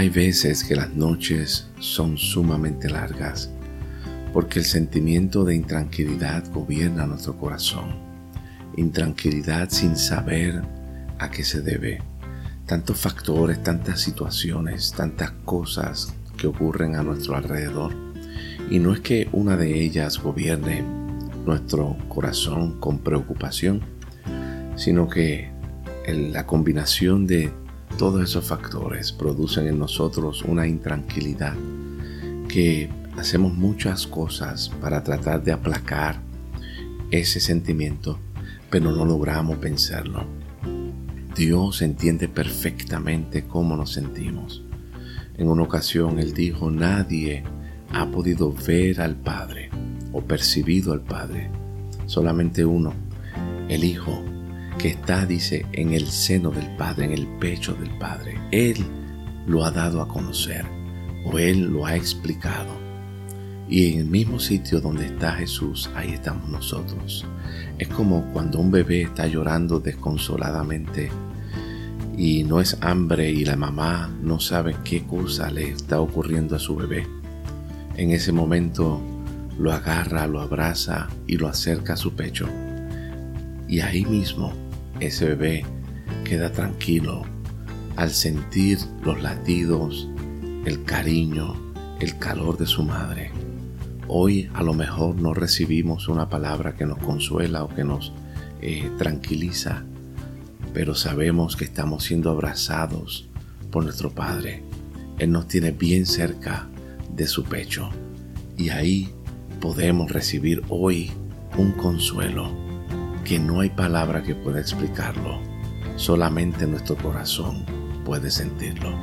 Hay veces que las noches son sumamente largas porque el sentimiento de intranquilidad gobierna nuestro corazón. Intranquilidad sin saber a qué se debe. Tantos factores, tantas situaciones, tantas cosas que ocurren a nuestro alrededor. Y no es que una de ellas gobierne nuestro corazón con preocupación, sino que la combinación de todos esos factores producen en nosotros una intranquilidad que hacemos muchas cosas para tratar de aplacar ese sentimiento, pero no logramos vencerlo. Dios entiende perfectamente cómo nos sentimos. En una ocasión Él dijo, nadie ha podido ver al Padre o percibido al Padre, solamente uno, el Hijo, que está, dice, en el seno del Padre, en el pecho del Padre. Él lo ha dado a conocer o Él lo ha explicado. Y en el mismo sitio donde está Jesús, ahí estamos nosotros. Es como cuando un bebé está llorando desconsoladamente y no es hambre y la mamá no sabe qué cosa le está ocurriendo a su bebé. En ese momento lo agarra, lo abraza y lo acerca a su pecho. Y ahí mismo ese bebé queda tranquilo al sentir los latidos, el cariño, el calor de su madre. Hoy a lo mejor no recibimos una palabra que nos consuela o que nos eh, tranquiliza, pero sabemos que estamos siendo abrazados por nuestro Padre. Él nos tiene bien cerca de su pecho y ahí podemos recibir hoy un consuelo que no hay palabra que pueda explicarlo, solamente nuestro corazón puede sentirlo.